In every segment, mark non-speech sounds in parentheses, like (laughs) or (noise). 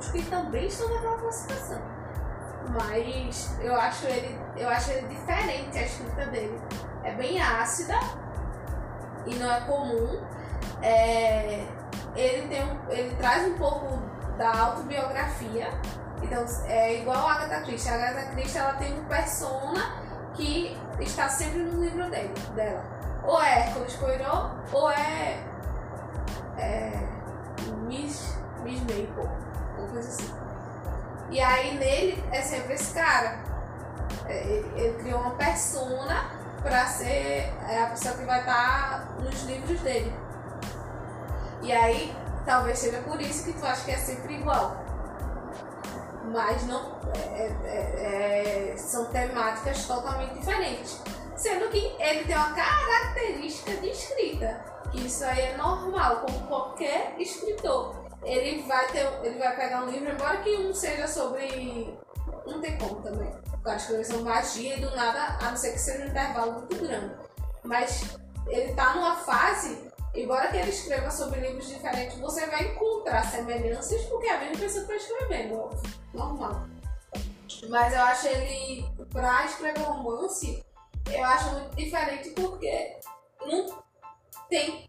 outros que também estão naquela classificação. Mas eu acho ele, eu acho ele diferente a escrita dele. É bem ácida e não é comum. É, ele, tem um, ele traz um pouco da autobiografia. Então é igual a Agatha Christie. A Agatha Christie ela tem um persona que está sempre no livro dele, dela. Ou é Hércules Poirot ou é, coisa assim. E aí nele é sempre esse cara. É, ele, ele criou uma persona para ser é, a pessoa que vai estar tá nos livros dele. E aí, talvez seja por isso que tu acha que é sempre igual. Mas não é, é, é, são temáticas totalmente diferentes. Sendo que ele tem uma característica de escrita, que isso aí é normal, como qualquer escritor. Ele vai ter, ele vai pegar um livro, embora que um seja sobre. Não tem como também. Eu acho que eles são magia e do nada, a não ser que seja um intervalo muito grande. Mas ele tá numa fase embora que ele escreva sobre livros diferentes, você vai encontrar semelhanças porque a mesma pessoa está escrevendo, normal. Mas eu acho ele, pra escrever romance, eu acho muito diferente porque não tem.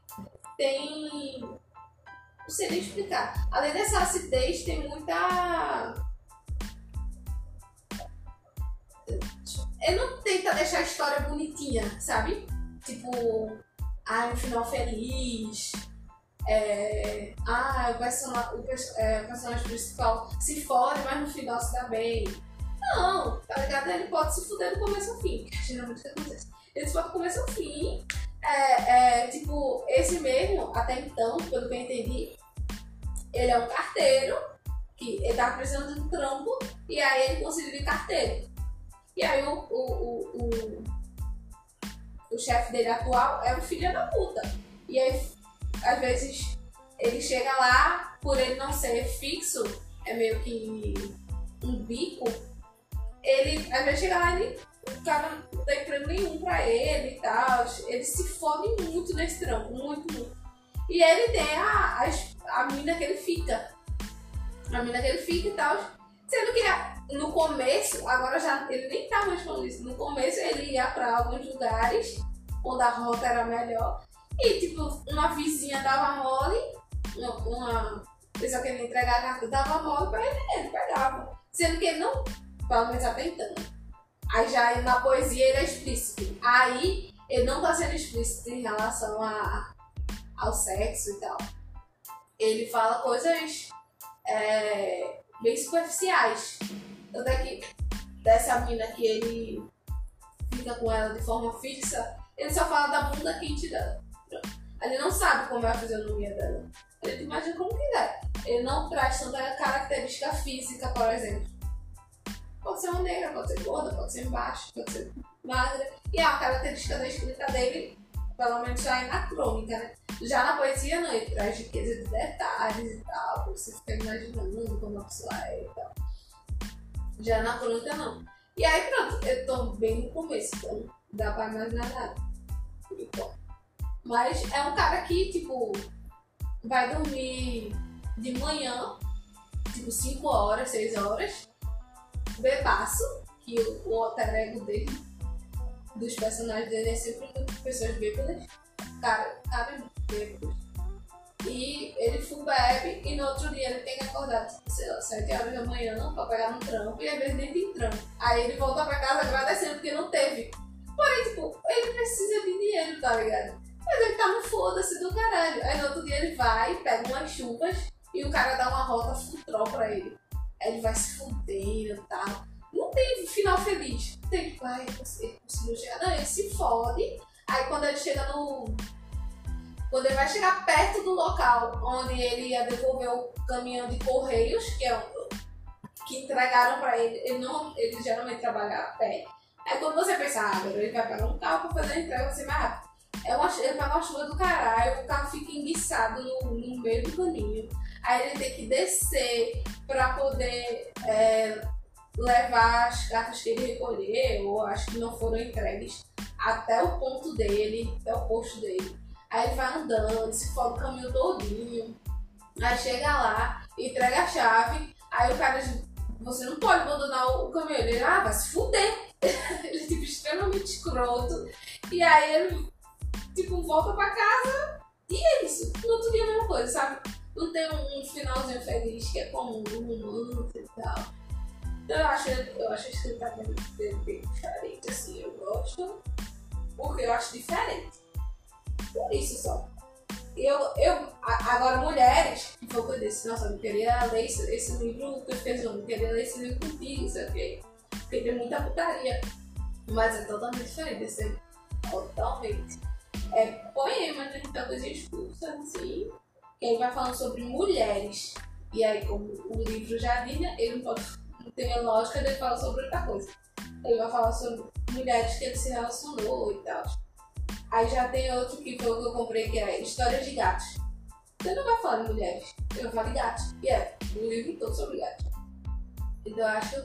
tem. Nem explicar. Além dessa acidez, tem muita. Ele não tenta deixar a história bonitinha, sabe? Tipo, ah, um final feliz. É, ah, o personagem, o, é, o personagem principal se fode, mas no final se dá bem. Não, tá ligado? Ele pode se fuder do começo ao fim, que geralmente acontece. Ele se fode do começo ao fim. É, é, tipo, esse mesmo, até então, pelo que eu entendi, ele é um carteiro, que ele tava precisando de um trampo, e aí ele conseguiu de carteiro. E aí o, o, o, o o chefe dele atual é um filho da puta. E aí, às vezes, ele chega lá, por ele não ser fixo, é meio que um bico, ele às vezes chega lá e o cara não tem emprego nenhum pra ele e tal. Ele se fode muito nesse trampo, muito, muito. E ele tem a, a, a mina que ele fica. A mina que ele fica e tal. Sendo que no começo, agora já ele nem tá mais falando isso. No começo ele ia pra alguns lugares onde a rota era melhor. E tipo, uma vizinha dava mole, uma, uma pessoa que ele entregar a carta dava mole pra ele, ele pegava. Sendo que ele não, pelo menos até então. Aí já na poesia ele é explícito. Aí ele não tá sendo explícito em relação a, ao sexo e tal. Ele fala coisas é, bem superficiais. Tanto é que dessa mina que ele fica com ela de forma fixa, ele só fala da bunda quente dela. Ele não sabe como é a fisionomia dela. Ele imagina como quiser. Ele não traz tanta característica física, por exemplo. Pode ser uma negra, pode ser gorda, pode ser baixa, pode ser magra. E a característica da escrita dele, pelo menos já é na crônica, né? Já na poesia não, ele traz riqueza de detalhes e tal, você fica imaginando como a pessoa é e tal. Já na crônica não. E aí pronto, eu tô bem no começo, então dá pra imaginar nada. Mas é um cara que, tipo, vai dormir de manhã, tipo 5 horas, 6 horas, bebaço, que o, o alter ego dele, dos personagens dele é sempre pessoas bêbadas, cara, cara bêbados. E ele full bebe e no outro dia ele tem que acordar, tipo, sei lá, 7 horas da manhã pra pegar no trampo e às vezes nem tem trampo. Aí ele volta pra casa agradecendo local onde ele ia devolver o caminhão de correios, que é o que entregaram pra ele, ele não. Ele geralmente trabalha a pé. Aí quando você pensa, ah, ele vai pegar um carro pra fazer a entrega, você vai rápido. É uma, ele pega uma chuva do caralho, o carro fica enguiçado no, no meio do caminho. Aí ele tem que descer pra poder é, levar as cartas que ele recolheu, ou acho que não foram entregues, até o ponto dele, até o posto dele. Aí ele vai andando, se for o caminho todinho. Aí chega lá, entrega a chave, Aí o cara diz, você não pode abandonar o caminhão. Ele, ah, vai se fuder. (laughs) ele, tipo, extremamente escroto. E aí ele, tipo, volta pra casa e é isso. No outro dia a mesma coisa, sabe? Não tem um, finalzinho feliz que é comum, romance e tal. Então eu acho, eu acho a escrita bem diferente, assim, eu gosto. Porque eu acho diferente. Por isso só. Eu, eu, agora, mulheres, o que eu disse, nossa, eu queria ler esse, esse livro que eu fiz, eu queria ler esse livro contigo, isso aqui. Porque tem muita putaria. Mas é totalmente diferente, esse totalmente. É poema, tem muita coisa expulsa, assim. E aí vai falando sobre mulheres. E aí, como o livro já né, ele não pode não tem a lógica de falar sobre outra coisa. Ele vai falar sobre mulheres que ele se relacionou e tal. Aí já tem outro que foi o que eu comprei, que é Histórias de Gatos. Você não vai falar de mulheres, eu vou falar de gatos. E é, um livro todo sobre gatos. Então eu acho.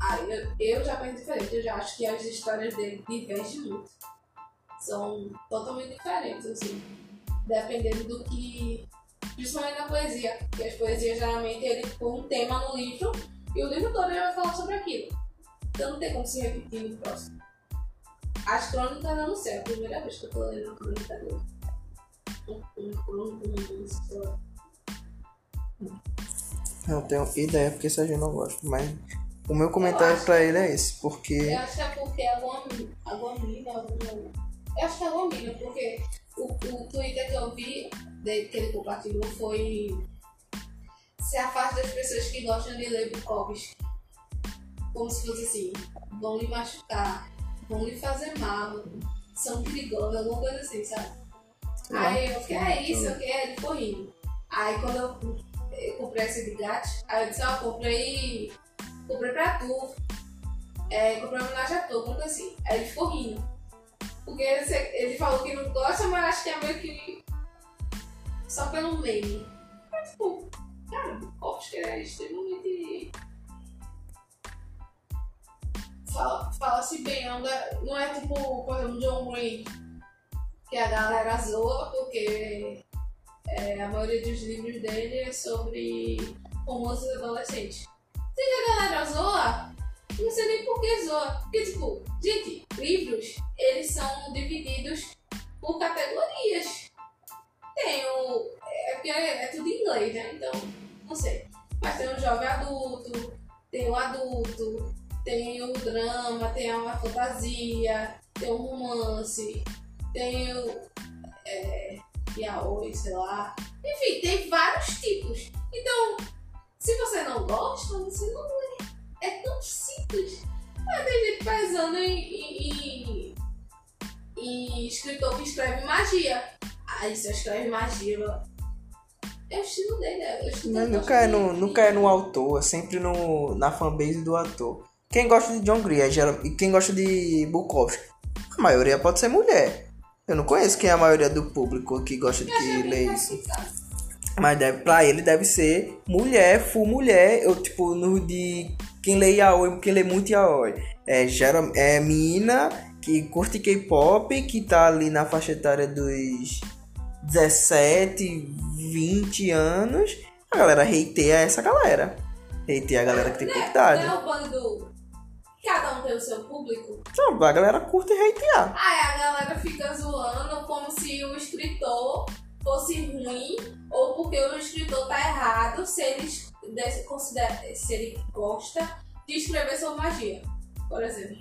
Aí eu, eu já penso diferente, eu já acho que as histórias dele divergem muito. São totalmente diferentes, assim. Dependendo do que. Principalmente na poesia. Porque as poesias geralmente ele põe um tema no livro e o livro todo ele vai falar sobre aquilo. Então não tem como se repetir no próximo. As crônicas eu não sei, é a primeira vez que eu tô lendo a crônica dele. Não tenho ideia porque essa gente não gosta, mas o meu comentário pra ele é esse, porque. Eu acho que é porque a Guamina, a Guamina, eu acho que é a Guamina, porque o, o Twitter que eu vi, que ele compartilhou, foi se afaste das pessoas que gostam de ler Bukowski. Como se fosse assim, vão lhe machucar, vão lhe fazer mal, são perigosos, alguma coisa assim, sabe? Ah, aí eu fiquei, é isso, eu fiquei, ele ficou rindo. Aí quando eu, eu comprei esse de gato, aí eu disse, ó, oh, comprei. Comprei pra tu. É, comprei uma homenagem a tu, coisa assim. Aí ele ficou rindo. Porque ele, ele falou que não gosta, mas acho que é meio que. Só pelo meme. Mas, tipo, cara, Bukowski é extremamente fala-se bem, não é tipo, por exemplo, John Green, que a galera zoa porque é, a maioria dos livros dele é sobre romances adolescentes. Se a galera zoa, não sei nem por que zoa. Porque, tipo, gente, livros, eles são divididos por categorias. Tem o. É porque é, é tudo em inglês, né? Então, não sei. Mas tem o jovem adulto, tem o adulto, tem o drama, tem a fantasia, tem o romance, tem o é, yaoi, sei lá. Enfim, tem vários tipos. Então, se você não gosta, você não lê. É tão simples. Mas tem gente pesando em, em, em, escritor que escreve magia. Aí você escreve magia, é o estilo dele, é o estilo não, nunca, é no, nunca é no autor, é sempre no, na fanbase do ator. Quem gosta de John Green é geral, e quem gosta de Bukowski, a maioria pode ser mulher. Eu não conheço quem é a maioria do público que gosta de que lê isso. Mas deve, pra ele deve ser mulher, full mulher. Eu, tipo, no de quem lê yaoi, quem lê muito yaoi. É, geral, é menina que curte K-pop, que tá ali na faixa etária dos 17, 20 anos. A galera hateia essa galera. Hateia a galera que tem pouca idade. Não é o bando Cada um tem o seu público. Não, a galera curte hatear. Aí a galera fica zoando como se o escritor fosse ruim ou porque o escritor tá errado se ele, considera, se ele gosta de escrever sobre magia, por exemplo.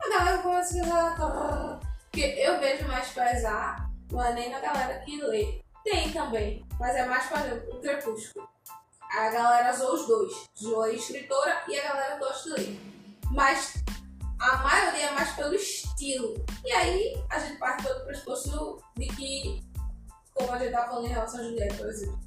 A galera começa a falar. Porque eu vejo mais pesar, não é nem na galera que lê. Tem também, mas é mais, por exemplo, o Crepúsculo. A galera zoa os dois. Zoa a escritora e a galera gosta de ler mas a maioria é mais pelo estilo. E aí a gente parte pelo pressuposto de que, como a gente tá falando em relação a Juliette, por exemplo,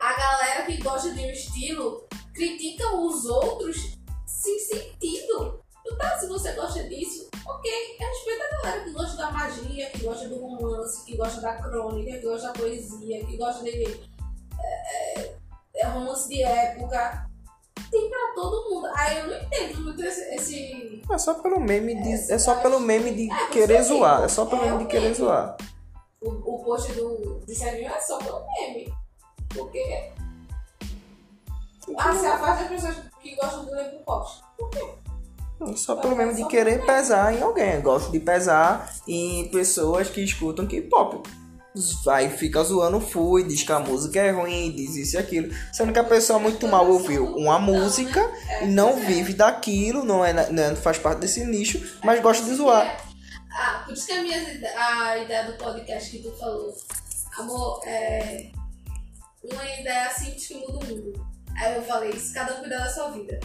a galera que gosta de um estilo critica os outros sem sentido. Então, tá, se você gosta disso, ok, respeita a galera que gosta da magia, que gosta do romance, que gosta da crônica, que gosta da poesia, que gosta de é, é, romance de época tem pra todo mundo. Aí eu não entendo muito esse. esse... É só pelo meme de. É, é só pelo meme de é, querer zoar. É só pelo é meme de querer zoar. O, o post do, do Serginho é só pelo meme. Porque. Ah, se afasta as pessoas que gostam do Lembro Pop. Por quê? Só pelo mesmo de querer pesar em alguém. Eu gosto de pesar em pessoas que escutam K-pop. Vai, fica zoando fui, diz que a música é ruim, diz isso e aquilo. Sendo que a pessoa muito mal ouviu uma música e não vive daquilo, não, é, não faz parte desse nicho, mas gosta de zoar. Ah, por isso que a, minha, a ideia do podcast que tu falou, amor, é uma ideia simples que muda o mundo. Aí eu falei, se cada um cuidar da sua vida.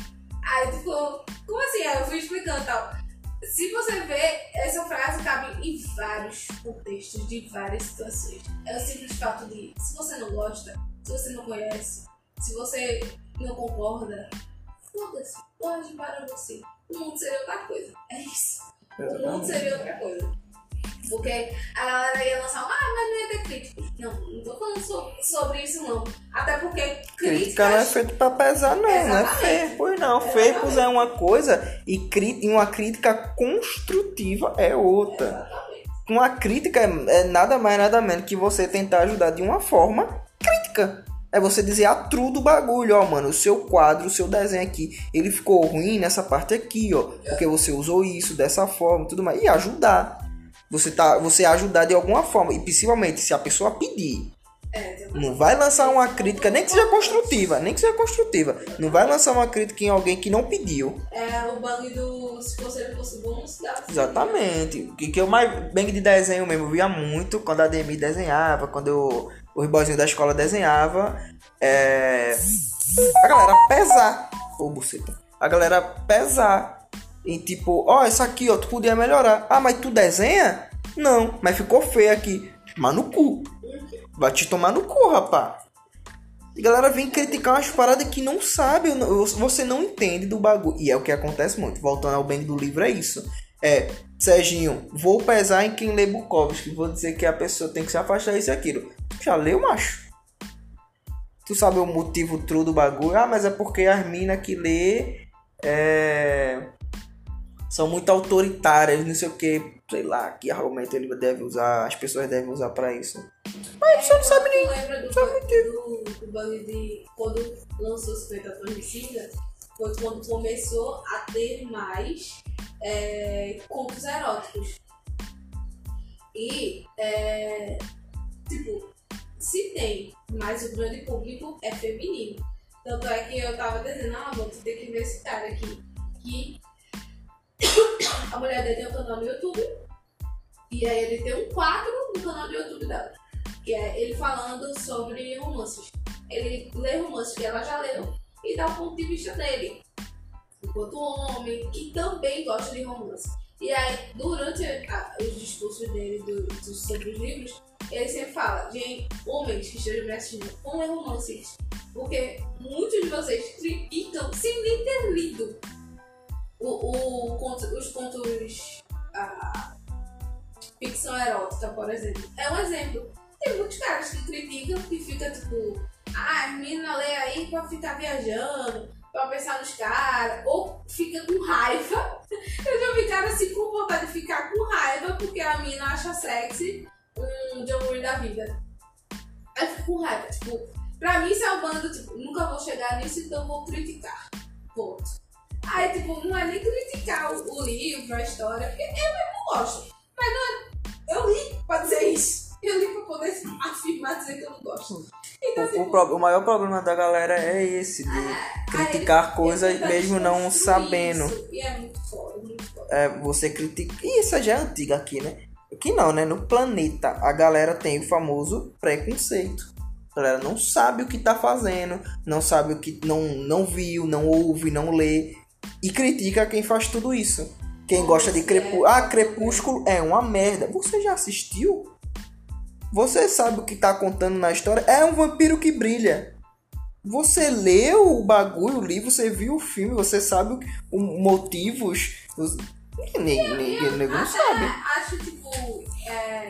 Aí tu falou, como assim? Aí eu fui explicando tal. Se você vê, essa frase cabe em vários contextos, de várias situações. É o simples fato de, se você não gosta, se você não conhece, se você não concorda, foda-se, pode para você. O mundo seria outra coisa. É isso. O mundo seria outra coisa. Porque a galera ia lançar, ah, mas não ia ter críticos. Não, não tô falando so- sobre isso não. Até porque Crítica não é feito pra pesar, não, não é feio. Pois não, fakes é uma coisa e, e uma crítica construtiva é outra. Exatamente. Uma crítica é, é nada mais nada menos que você tentar ajudar de uma forma crítica. É você dizer a true do bagulho, ó, mano, o seu quadro, o seu desenho aqui, ele ficou ruim nessa parte aqui, ó, porque você usou isso dessa forma, e tudo mais, e ajudar. Você tá, você ajudar de alguma forma, e principalmente se a pessoa pedir. É. Não vai lançar uma crítica, nem que seja construtiva, nem que seja construtiva. Não vai lançar uma crítica em alguém que não pediu. É o bang do se você fosse bom, não se. Exatamente. O que, que eu mais. Bang de desenho mesmo, eu via muito quando a Demi desenhava, quando eu, os boyzinhos da escola desenhava. É, a galera pesar. Ô, buceta. A galera pesar. E tipo, ó, isso aqui, ó, tu podia melhorar. Ah, mas tu desenha? Não, mas ficou feio aqui. Tomar no cu. Vai te tomar no cu, rapá. A galera vem criticar umas paradas que não sabe, você não entende do bagulho. E é o que acontece muito. Voltando ao bem do livro, é isso. É, Serginho, vou pesar em quem lê Bukowski. Vou dizer que a pessoa tem que se afastar disso e aquilo. Já leu, macho? Tu sabe o motivo true do bagulho? Ah, mas é porque as minas que lê é, são muito autoritárias, não sei o que. Sei lá, que argumento ele deve usar, as pessoas devem usar pra isso. Mas você não sabe nem. Lembra do, sabe do, do bang de quando lançou 50 tons de cinza? Foi quando começou a ter mais é, contos eróticos. E, é, tipo, se tem, mas o grande público é feminino. Tanto é que eu tava dizendo, ah, vou ter que ver esse cara aqui. Que a mulher dele tem um canal no YouTube. E aí ele tem um quadro no canal do YouTube dela. Que é ele falando sobre romances. Ele lê romances que ela já leu e dá o ponto de vista dele. Enquanto homem, que também gosta de romance. E aí, durante a- os discursos dele do- do- sobre os livros, ele sempre fala, gente, homens que estejam me assistindo, ler romances. Porque muitos de vocês criticam sem nem ter lido o, o conto- os contos. A ficção erótica, por exemplo. É um exemplo. Tem muitos caras que criticam que fica tipo, ah, as meninas lê aí pra ficar viajando, pra pensar nos caras, ou fica com raiva. (laughs) Eu já vi cara assim com vontade de ficar com raiva porque a mina acha sexy um John da vida. Aí fico com raiva, tipo, pra mim isso é tipo, nunca vou chegar nisso, então vou criticar. Ponto. Aí, tipo, não é nem criticar o, o livro, a história, porque eu mesmo gosto. Mas não é. Eu li pra dizer isso. Eu li pra poder afirmar, dizer que eu não gosto. Então, O, o tipo, pro- o maior problema da galera é esse, de aí criticar ele- coisas mesmo não sabendo. isso, E é muito foda, muito foda. É, você critica. E isso já é antiga aqui, né? Aqui não, né? No planeta, a galera tem o famoso preconceito. A galera não sabe o que tá fazendo, não sabe o que. Não, não viu, não ouve, não lê. E critica quem faz tudo isso. Quem gosta de Crepúsculo. Ah, Crepúsculo é uma merda. Você já assistiu? Você sabe o que tá contando na história? É um vampiro que brilha. Você leu o bagulho, o livro, você viu o filme, você sabe os motivos. Os... Ninguém, ninguém, ninguém não sabe. acho, tipo, é...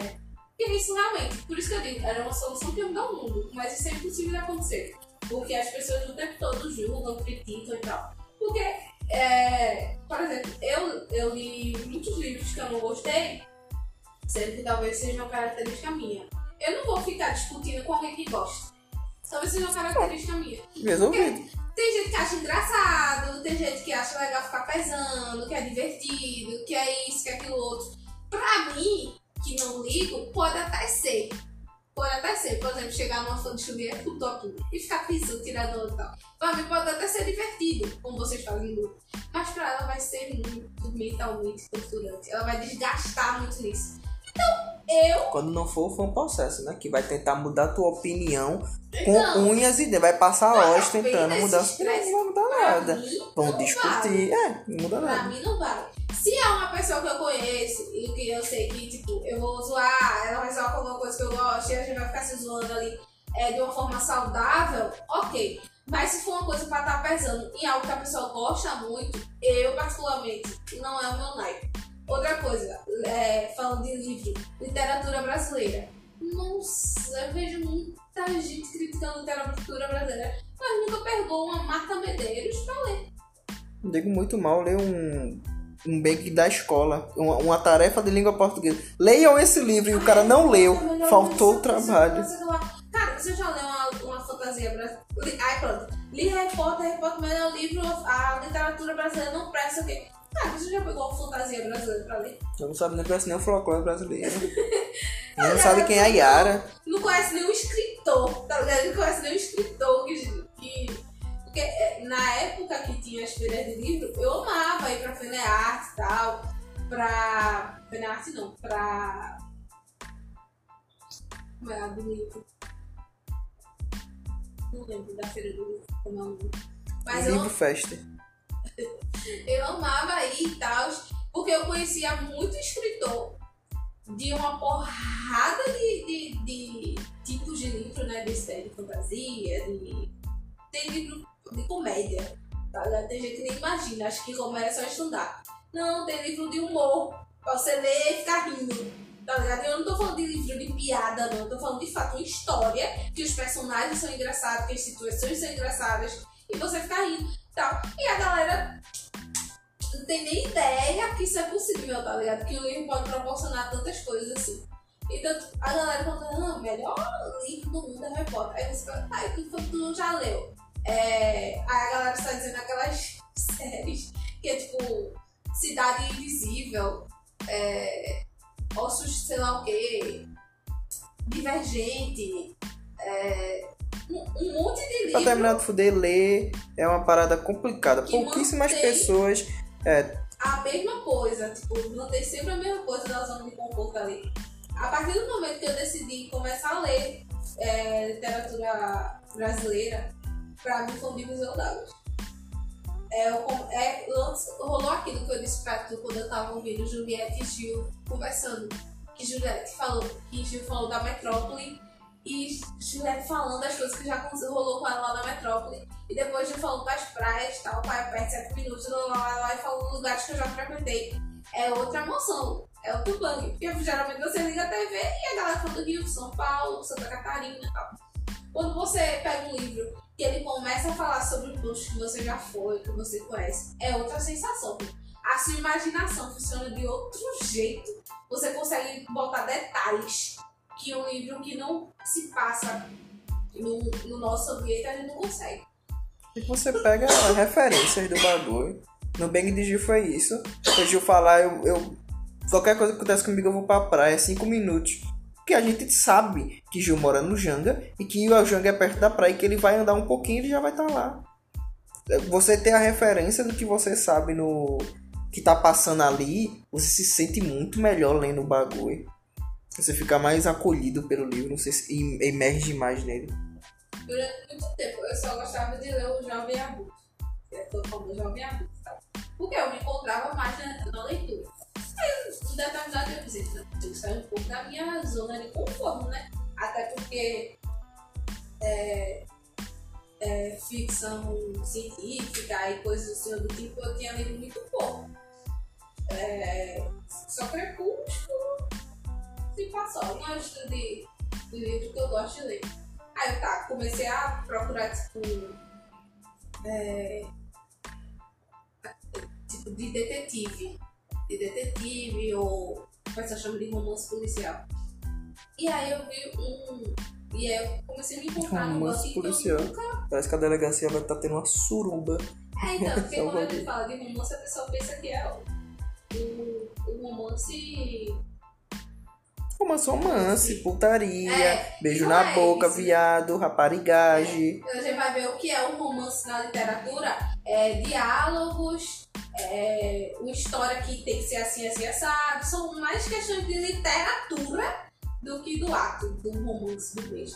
que isso realmente, por isso que eu digo, era uma solução que mudar o mundo, mas isso é impossível de acontecer. Porque as pessoas o tempo todo julgam, criticam e tal. Porque, é, por exemplo, eu, eu li muitos livros que eu não gostei, sendo que talvez seja uma característica minha. Eu não vou ficar discutindo com alguém que gosta. Talvez seja uma característica minha. Resolvido. Tem gente que acha engraçado, tem gente que acha legal ficar pesando, que é divertido, que é isso, que é aquilo outro. Pra mim, que não ligo, pode até ser. Pode até ser, por exemplo, chegar numa fã de chuveiro com top e ficar pisando, tirando e tal. Pra mim pode até ser divertido, como vocês fazem no grupo. Mas pra ela vai ser muito mentalmente torturante. Ela vai desgastar muito nisso. Então, eu. Quando não for, foi um processo, né? Que vai tentar mudar a tua opinião com Não. unhas e dentes. Vai passar Não, horas tentando mudar. Não vai mudar pra nada. Vão discutir. É, não muda Pra nada. mim não vale. Se é uma pessoa que eu conheço e que eu sei que, tipo, eu vou zoar, ela vai zoar com alguma coisa que eu gosto e a gente vai ficar se zoando ali é, de uma forma saudável, ok. Mas se for uma coisa pra estar pesando em algo que a pessoa gosta muito, eu particularmente, não é o meu naipe. Outra coisa, é, falando de livro, literatura brasileira. Nossa, eu vejo muita gente criticando literatura brasileira, mas nunca pegou uma Marta Medeiros pra ler. Digo muito mal ler um. Um bag da escola, uma, uma tarefa de língua portuguesa. Leiam esse livro e o cara não leu, Melhor faltou o trabalho. Cara, você já leu uma, uma fantasia brasileira? Ai, pronto. Li Harry Potter, Harry Potter, melhor livro, a literatura brasileira não presta o quê? Cara, você já pegou uma fantasia brasileira pra ler? Eu não sabe nem conhece nem o folclore brasileiro. (laughs) não sabe quem é a Yara. Não conhece nenhum escritor, tá ligado? Não conhece nenhum escritor que. que porque é, na época que tinha as feiras de livro, eu amava ir pra Fenearte e tal. Pra. Fenearte não, pra. Como é a do livro? Não lembro da feira do livro, como é o nome. Mas eu, Livro Festa. (laughs) eu amava ir e tal, porque eu conhecia muito escritor de uma porrada de, de, de tipos de livro, né? De série fantasia, de. Tem livro de comédia, tá? Tem gente que nem imagina, acho que comédia é só estudar. Não, tem livro de humor, pra você ler e ficar rindo. Tá ligado? Eu não tô falando de livro de piada, não. Eu tô falando de fato uma história, que os personagens são engraçados, que as situações são engraçadas, e você ficar rindo tal. E a galera não tem nem ideia que isso é possível, tá ligado? Que o livro pode proporcionar tantas coisas assim. Então, a galera fala, ah, melhor livro do mundo é Harry Potter. Aí você fala, ah, e tu, tu já leu? É, aí a galera está dizendo aquelas (laughs) séries que é tipo Cidade Invisível, é, Ossos, sei lá o quê, Divergente, é, um, um monte de Pra livros. terminar de fuder, ler é uma parada complicada. Pouquíssimas mantém- pessoas. É, a mesma coisa, tipo, manter sempre a mesma coisa da zona de conforto ali. A partir do momento que eu decidi começar a ler é, literatura brasileira, pra mim foi um divisor d'águas. É, é, rolou aquilo que eu disse pra tu quando eu tava ouvindo Juliette e Gil conversando. Que Juliette falou, que Gil falou da metrópole e Juliette falando das coisas que já rolou com ela lá na metrópole. E depois Gil falando das praias, tal, pai, perto de 7 minutos, lá, lá, lá, e falando lugares que eu já frequentei. É outra emoção, é outro bug. Porque geralmente você liga a TV e a galera fala do Rio, São Paulo, Santa Catarina e tal. Quando você pega um livro que ele começa a falar sobre o posto que você já foi, que você conhece, é outra sensação. A sua imaginação funciona de outro jeito. Você consegue botar detalhes que um livro que não se passa no, no nosso ambiente a gente não consegue. E você pega referências do bagulho. No Bang de Gil foi isso. O Gil falar, eu, eu- Qualquer coisa que acontece comigo, eu vou pra praia, cinco minutos. Porque a gente sabe que Gil mora no Janga e que o Janga é perto da praia e que ele vai andar um pouquinho e ele já vai estar lá. Você ter a referência do que você sabe no. que tá passando ali, você se sente muito melhor lendo o bagulho. Você fica mais acolhido pelo livro, você emerge mais nele. Durante muito tempo eu só gostava de ler o Jovem Adulto. Famoso Jovem Adulto? Porque eu me encontrava mais na, na leitura. Aí, em determinado tempo, eu que sair um pouco da minha zona de conforto, né? Até porque é, é, ficção científica e coisas assim do tipo, eu tinha lido muito pouco. É, só crepúsculo se passou. Não é o estilo de, de livro que eu gosto de ler. Aí eu tá, comecei a procurar, tipo. é, tipo, de detetive. De detetive, ou o pessoal chama de romance policial. E aí eu vi um E aí eu comecei a me encontrar num Romance eu policial. nunca. Parece que a delegacia vai estar tendo uma suruba. É, então, (laughs) porque quando a gente fala de romance, a pessoa pensa que é o, o, o romance. Romance, romance, putaria, É, beijo não na é boca, isso. viado, raparigagem. A gente vai ver o que é o romance na literatura. É diálogos, é uma história que tem que ser assim, assim, assado. São mais questões de literatura do que do ato, do romance, do beijo.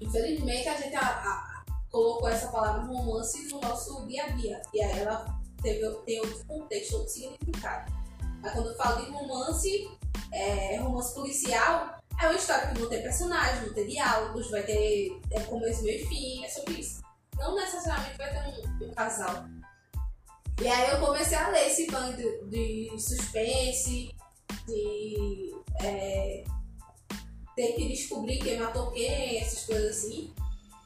Infelizmente, a gente a- a- colocou essa palavra romance no nosso dia a dia. E aí ela teve, tem outro contexto, outro significado. Mas quando eu falo de romance, é, romance policial, é uma história que vão ter personagens, vão ter diálogos, vai ter é, começo, meio e fim, é sobre isso. Não necessariamente vai ter um, um casal. E aí eu comecei a ler esse bando de, de suspense, de é, ter que descobrir quem matou quem, essas coisas assim.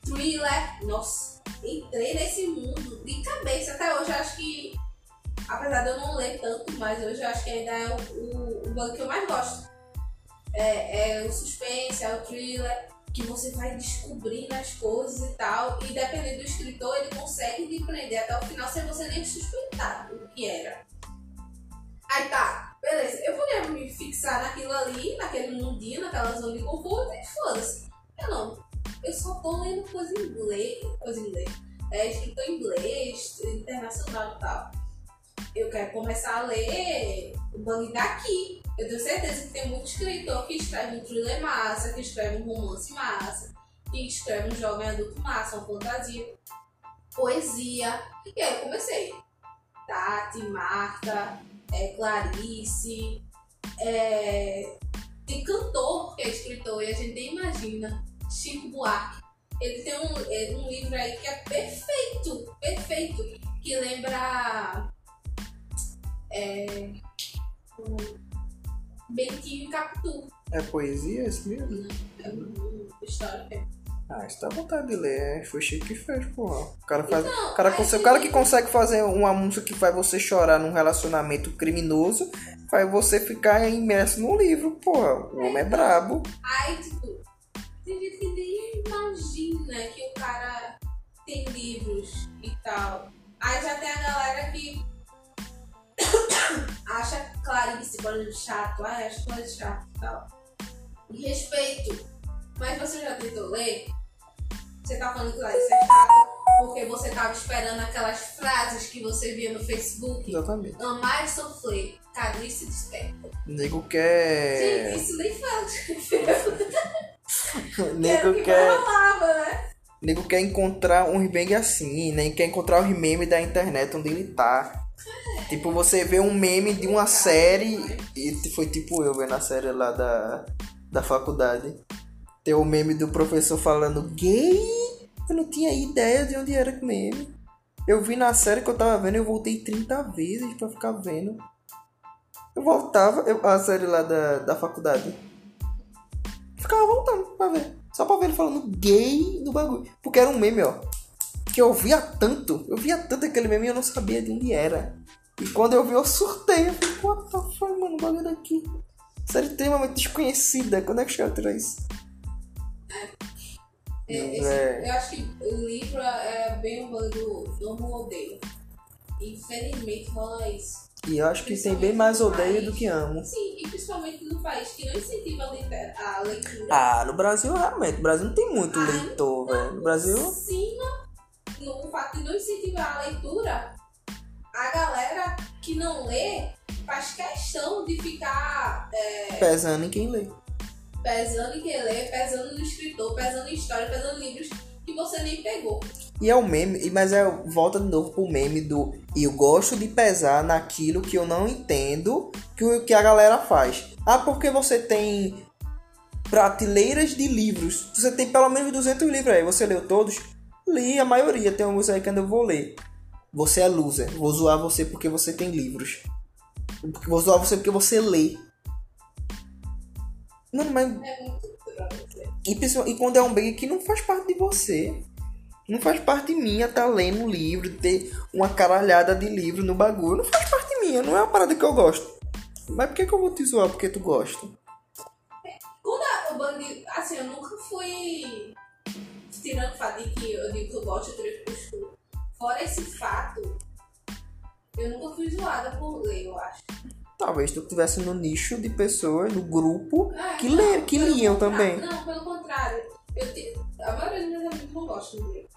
Thriller, nossa, entrei nesse mundo de cabeça. Até hoje acho que, apesar de eu não ler tanto, mas hoje acho que ainda é o, o, o bando que eu mais gosto. É, é o suspense, é o thriller, que você vai descobrindo as coisas e tal. E dependendo do escritor, ele consegue te prender até o final sem você nem suspeitar o que era. Aí tá, beleza. Eu poderia me fixar naquilo ali, naquele mundinho, naquela zona de conforto e foda-se. Eu não. Eu só tô lendo coisa em inglês, coisa em inglês. É escrito em inglês, internacional e tal. Eu quero começar a ler o bando daqui. Eu tenho certeza que tem muito escritor que escreve um thriller massa, que escreve um romance massa, que escreve um jovem adulto massa, uma fantasia, poesia. E aí eu comecei. Tati, Marta, é, Clarice, é, tem cantor que é escritor e a gente nem imagina. Chico Buarque. Ele tem um, é, um livro aí que é perfeito, perfeito, que lembra é, o Bentinho e Capitu. É poesia esse mesmo? É uma história. é- Ah, isso dá vontade de ler. é, Foi Chico que fez, porra. O cara, faz, Então, o, cara o cara que consegue fazer uma música que faz você chorar num relacionamento criminoso, faz você ficar imerso no livro, porra. O homem é brabo. Aí, tipo, tem gente que nem imagina que o cara tem livros e tal. Aí já tem a galera que (coughs) acha Clarice, exemplo, chato. Ai, acha Clarice chato e tal. E respeito. Mas você já tentou ler? Você tá falando que Clarice é chato porque você tava esperando aquelas frases que você via no Facebook? Exatamente. Amar e sofrer. Clarice desperta. Nego Gente, quer. isso nem fala. (laughs) Nego o que quer. né? Nego quer encontrar um bang assim, nem quer encontrar os memes da internet onde ele tá. Tipo, você vê um meme de uma série, e foi tipo eu vendo a série lá da, da faculdade. Tem o meme do professor falando gay. Eu não tinha ideia de onde era o meme. Eu vi na série que eu tava vendo, eu voltei 30 vezes pra ficar vendo. Eu voltava, eu, a série lá da, da faculdade. Ficava voltando pra ver. Só pra ver ele falando gay no bagulho. Porque era um meme, ó. Que eu via tanto. Eu via tanto aquele meme e eu não sabia de onde era. E quando eu vi, eu surtei. Eu falei, what the fuck, mano, o bagulho daqui. Série extremamente desconhecida. Quando é que tiram isso? É, esse- É. Eu acho que o livro é bem o do amo odeio. Infelizmente rola isso. E eu acho que tem bem mais odeio do que amo. Sim, e principalmente no país que não incentiva a, leitura. Ah, no Brasil, realmente. No Brasil não tem muito Ah, leitor, velho. No Brasil. Cima, no fato de não incentivar a leitura, a galera que não lê faz questão de ficar é, Pesando em quem lê. pesando em quem lê, pesando no escritor, pesando em história, pesando em livros que você nem pegou. E é o meme, mas é volta de novo pro meme do eu gosto de pesar naquilo que eu não entendo que, o- que a galera faz. Ah, porque você tem prateleiras de livros. Você tem pelo menos 200 livros aí. Você leu todos? Li a maioria. Tem alguns aí que ainda eu vou ler. Você é loser. Vou zoar você porque você tem livros. Vou zoar você porque você lê. Não, mas É e, e quando é um bag que não faz parte de você. Não faz parte minha tá lendo um livro, ter uma caralhada de livro no bagulho. Não faz parte minha, não é uma parada que eu gosto. Mas por que, que eu vou te zoar porque tu gosta? Quando a, o bando, assim, eu nunca fui. Tirando o fato de que eu digo que eu gosto de Crepúsculo. Fora esse fato, eu nunca fui zoada por ler, eu acho. Talvez tu estivesse no nicho de pessoas, no grupo, Ah, que, não, lê, que liam também. Não, pelo contrário. Eu te- A maioria dos meus amigos não gostam de ler.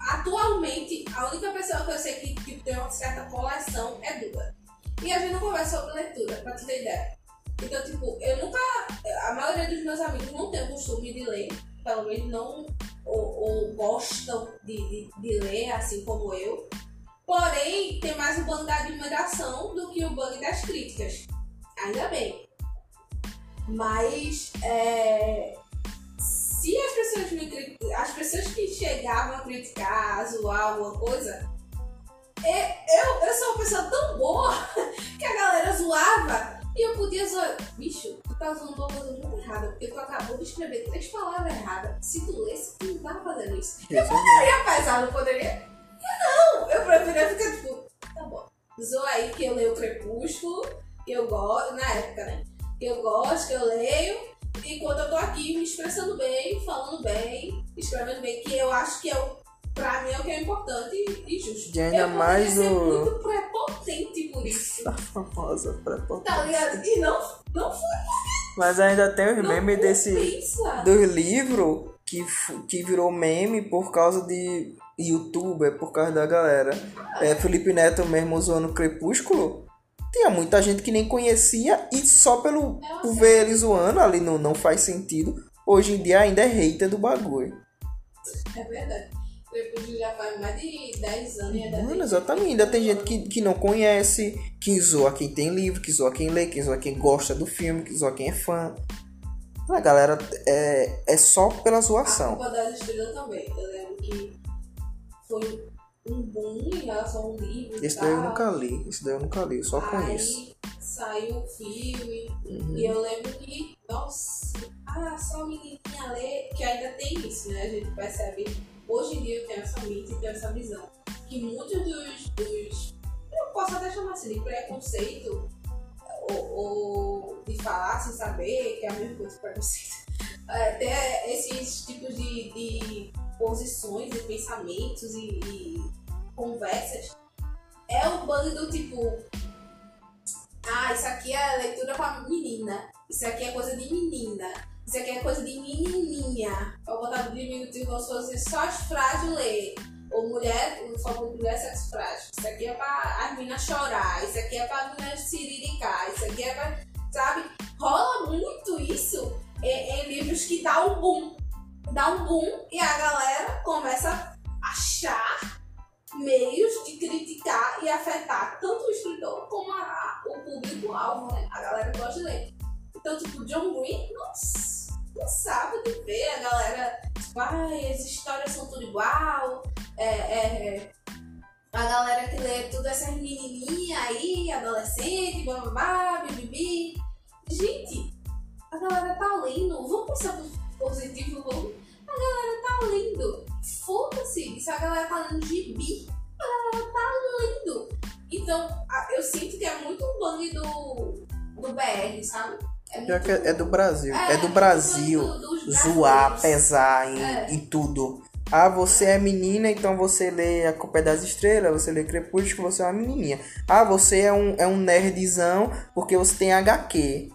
Atualmente, a única pessoa que eu sei que tipo, tem uma certa coleção é Duda. E a gente não conversa sobre leitura, pra tu ter ideia. Então, tipo, eu nunca. A maioria dos meus amigos não tem o costume de ler. Pelo menos não. Ou, ou gostam de, de, de ler, assim como eu. Porém, tem mais o bug da admiração do que o bug das críticas. Ainda bem. Mas é, se as pessoas me as pessoas que chegavam a criticar, a zoar alguma coisa, eu, eu sou uma pessoa tão boa (laughs) que a galera zoava e eu podia zoar. Bicho, tu tá zoando uma coisa muito errada, porque tu acabou de escrever três palavras erradas. Se tu lesse, tu não tava fazendo isso. Jesus. Poderia pesar, não poderia? Não, eu preferia ficar tipo, tá bom. Zoa aí que eu leio Crepúsculo, eu gosto, na época, né? Eu gosto, que eu leio, enquanto eu tô aqui me expressando bem, falando bem, escrevendo bem, que eu acho que é o, pra mim é o que é importante e justo. E ainda mais o- muito prepotente por isso, A famosa prepotência. tá ligado? E não, não foi Mas ainda tem os não memes desse dos livros que, que virou meme por causa de youtuber, por causa da galera. É, Felipe Neto mesmo zoando Crepúsculo. Tinha muita gente que nem conhecia e só pelo por ver ele zoando ali não, não faz sentido. Hoje em dia ainda é hater do bagulho. É verdade. Crepúsculo já faz mais de 10 anos e ainda Mano, tem exatamente. Ainda tem gente que, que não conhece, que zoa quem tem livro, que zoa quem lê, que zoa quem gosta do filme, que zoa quem é fã. A galera é, é só pela A zoação. culpa das estrelas também. Eu lembro que foi um boom em relação ao livro. Esse daí eu nunca li. Esse daí eu nunca li, eu só conheço. Aí saiu o filme. Uhum. E eu lembro que, nossa, ah, só a menininha lê. Que ainda tem isso, né? A gente percebe. Hoje em dia eu tenho essa mente tenho essa visão. Que muitos dos. dos eu posso até chamar assim de preconceito. Ou, ou de falar sem saber, que é a mesma coisa que preconceito. (laughs) É, ter esses tipos de, de posições e pensamentos e, e conversas é o bug do tipo ah, isso aqui é leitura pra menina isso aqui é coisa de menina isso aqui é coisa de menininha pra botar diminutivo como se fosse só as frágeis ler ou mulher, só por mulher sexo frágil isso aqui é pra as meninas chorar isso aqui é pra meninas siriricar isso aqui é pra, sabe rola muito isso em, em livros que dá um boom. Dá um boom e a galera começa a achar meios de criticar e afetar tanto o escritor como a- o público-alvo, né? A galera gosta de ler. Então, tipo, John Green, nossa, não sabe de ver a galera, tipo, ai, as histórias são tudo igual, é, é, a galera que lê tudo essas menininhas aí, adolescente, bababá, bibibi. Gente, a galera tá lendo. Vamos pensar no positivo, vamos. A galera tá lendo. Foda-se, se a galera tá lendo gibi, a galera tá lendo. Então, eu sinto que é muito um bang do, do BR, sabe? É Pior que é é do Brasil. É, É do Brasil. do- Zoar, pesar em, É. em tudo. Ah, você é menina, então você lê A Culpa é das Estrelas, você lê Crepúsculo, você é uma menininha. Ah, você é um, é um nerdzão porque você tem HQ.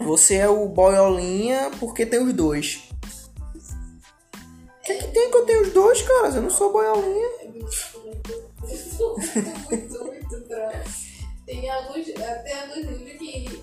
Você é o boiolinha porque tem os dois. O que, que tem que eu tenho os dois, cara? Eu não sou boiolinha. É muito, muito, muito, muito. Tem alguns, tem alguns livros que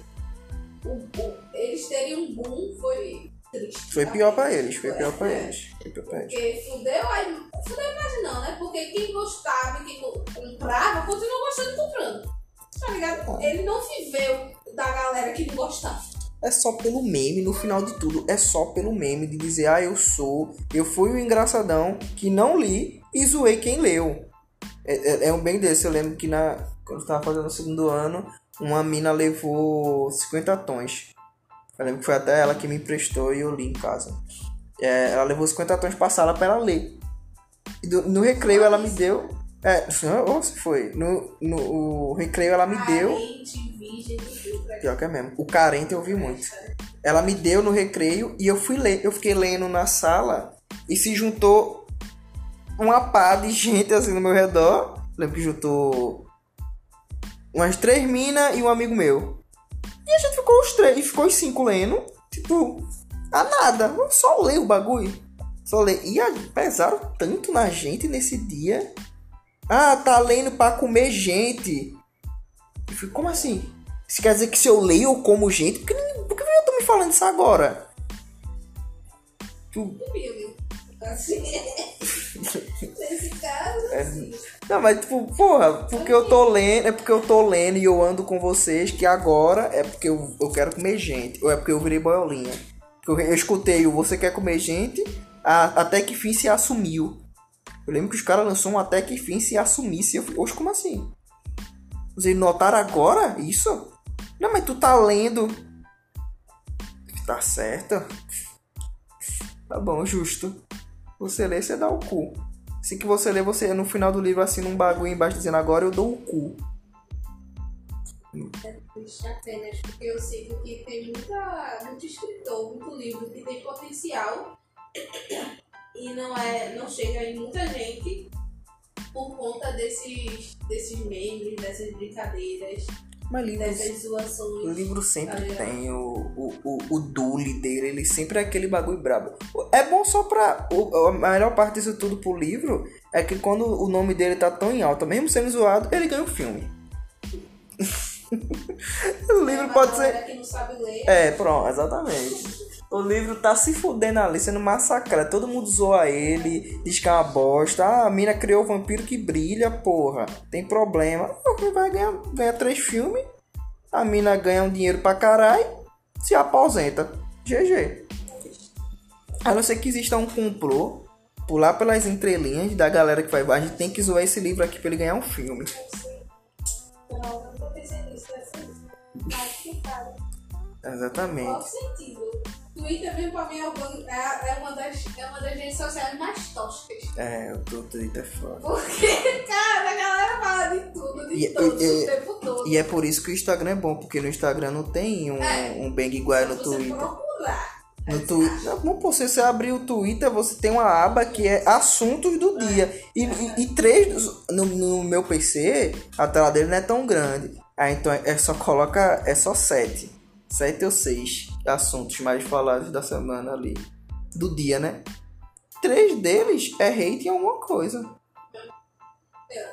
o, o- eles terem um boom foi triste. Foi pior pra eles, foi pior pra É. eles. Foi pior pra eles. Porque fudeu, aí, fudeu mais não, né? Porque quem gostava e quem co- comprava, continua gostando e comprando. Tá ligado? Ele não viveu da galera que não gostava. É só pelo meme, no final de tudo, é só pelo meme de dizer, ah, eu sou, eu fui o engraçadão que não li e zoei quem leu. É, é- é um bem desse, eu lembro que na, quando eu tava fazendo o segundo ano, uma mina levou 50 tons. Eu lembro que foi até ela que me emprestou e eu li em casa. É, ela levou 50 tons pra sala pra ela ler. E do- no recreio ela me deu. É, ou se foi. No, no o recreio ela me deu. Pior que é mesmo. O carente eu vi muito. Ela me deu no recreio e eu fui ler. Eu fiquei lendo na sala e se juntou uma pá de gente assim no meu redor. Lembro que juntou umas três minas e um amigo meu. E a gente ficou os três, ficou os cinco lendo. Tipo, a nada. Vamos só ler o bagulho. Só ler. E pesaram tanto na gente nesse dia. Ah, tá lendo pra comer gente. Eu fico, como assim? Isso quer dizer que se eu leio eu como gente? Por que, por que eu tô me falando isso agora? Tu- Comigo. Assim. (laughs) Nesse caso, É. Não, mas tipo, porra, porque eu tô lendo, é porque eu tô lendo e eu ando com vocês que agora é porque eu, eu quero comer gente, ou é porque eu virei boiolinha. Eu, eu escutei o Você Quer Comer Gente, a- até que fim se assumiu. Eu lembro que os caras lançou um até que fim se assumisse. Eu falei, oxe, como assim? Vocês notaram agora isso? Não, mas tu tá lendo. Tá certo. Tá bom, justo. Você lê, você dá o cu. Assim que você lê, você no final do livro assina um bagulho embaixo dizendo agora eu dou o cu. Triste apenas porque eu sinto que tem muita, muito escritor, muito livro que tem potencial e não, é, não chega em muita gente por conta desses, desses memes, dessas brincadeiras, Mas livros, o livro sempre tem o, o, o, o dule dele, ele sempre é aquele bagulho brabo. É bom só pra. o- a melhor parte disso tudo pro livro é que quando o nome dele tá tão em alta, mesmo sendo zoado, ele ganha o filme. (laughs) o livro Uma pode ser. ler. É, pronto, exatamente. O livro tá se fudendo ali, sendo massacrado. Todo mundo zoa ele, diz que é uma bosta. Ah, a mina criou o vampiro que brilha, porra. Tem problema. O filme vai ganhar, ganhar três filmes. A mina ganha um dinheiro pra caralho. Se aposenta. GG. A não ser que exista um complô. Pular pelas entrelinhas da galera que vai. A gente tem que zoar esse livro aqui pra ele ganhar um filme. Não, não tô pensando nisso, que cara. Qual o Exatamente. sentido? Twitter mesmo pra mim é uma, é, é uma, das, é uma das redes sociais mais tóxicas. É, o Twitter é foda. Porque, (laughs) cara, a galera fala de tudo, de E- todos, e- o tempo todo. E é por isso que o Instagram é bom, porque no Instagram não tem um, É. um bang igual no Twitter. procurar. No Twitter. Não, pô, se você abrir o Twitter, você tem uma aba que é assuntos do dia. E, e, e três no, no meu PC, a tela dele não é tão grande. Aí então é é só coloca. É só sete. Sete ou seis assuntos mais falados da semana ali. Do dia, né? Três deles é hate em alguma coisa.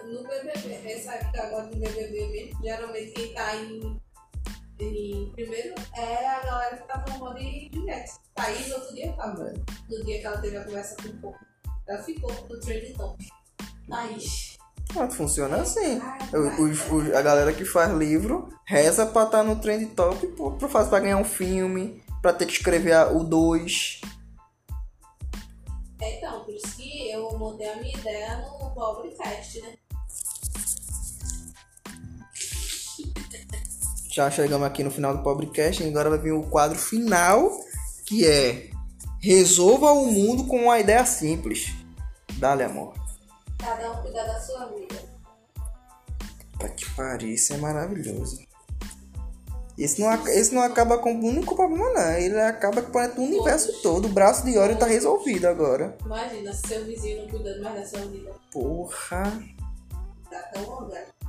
No BBB, essa época agora do BBB mesmo, geralmente quem tá em, em primeiro é a galera que tá falando de Juliette. Thaís, no outro dia tava. No dia que ela teve a conversa com o povo. Ela ficou no trending top. Thaís. Ah, funciona assim. Ah, O- os- os- a galera que faz livro reza pra estar no trend top pro fazer pra ganhar um filme, pra ter que escrever a- o 2. É, então, por isso que eu montei a minha ideia no Pobrecast, né? (laughs) Já chegamos aqui no final do Pobrecast e agora vai vir o quadro final, que é Resolva o mundo com uma ideia simples. Dá-lhe amor. Cada um cuidar da sua vida. Tá que pariu, isso é maravilhoso. Esse não, esse não acaba com o único problema, não. Ele acaba com o universo todo. O braço de óleo tá resolvido agora. Imagina se seu vizinho não cuidando mais da sua vida. Porra. Tá tão orgânico.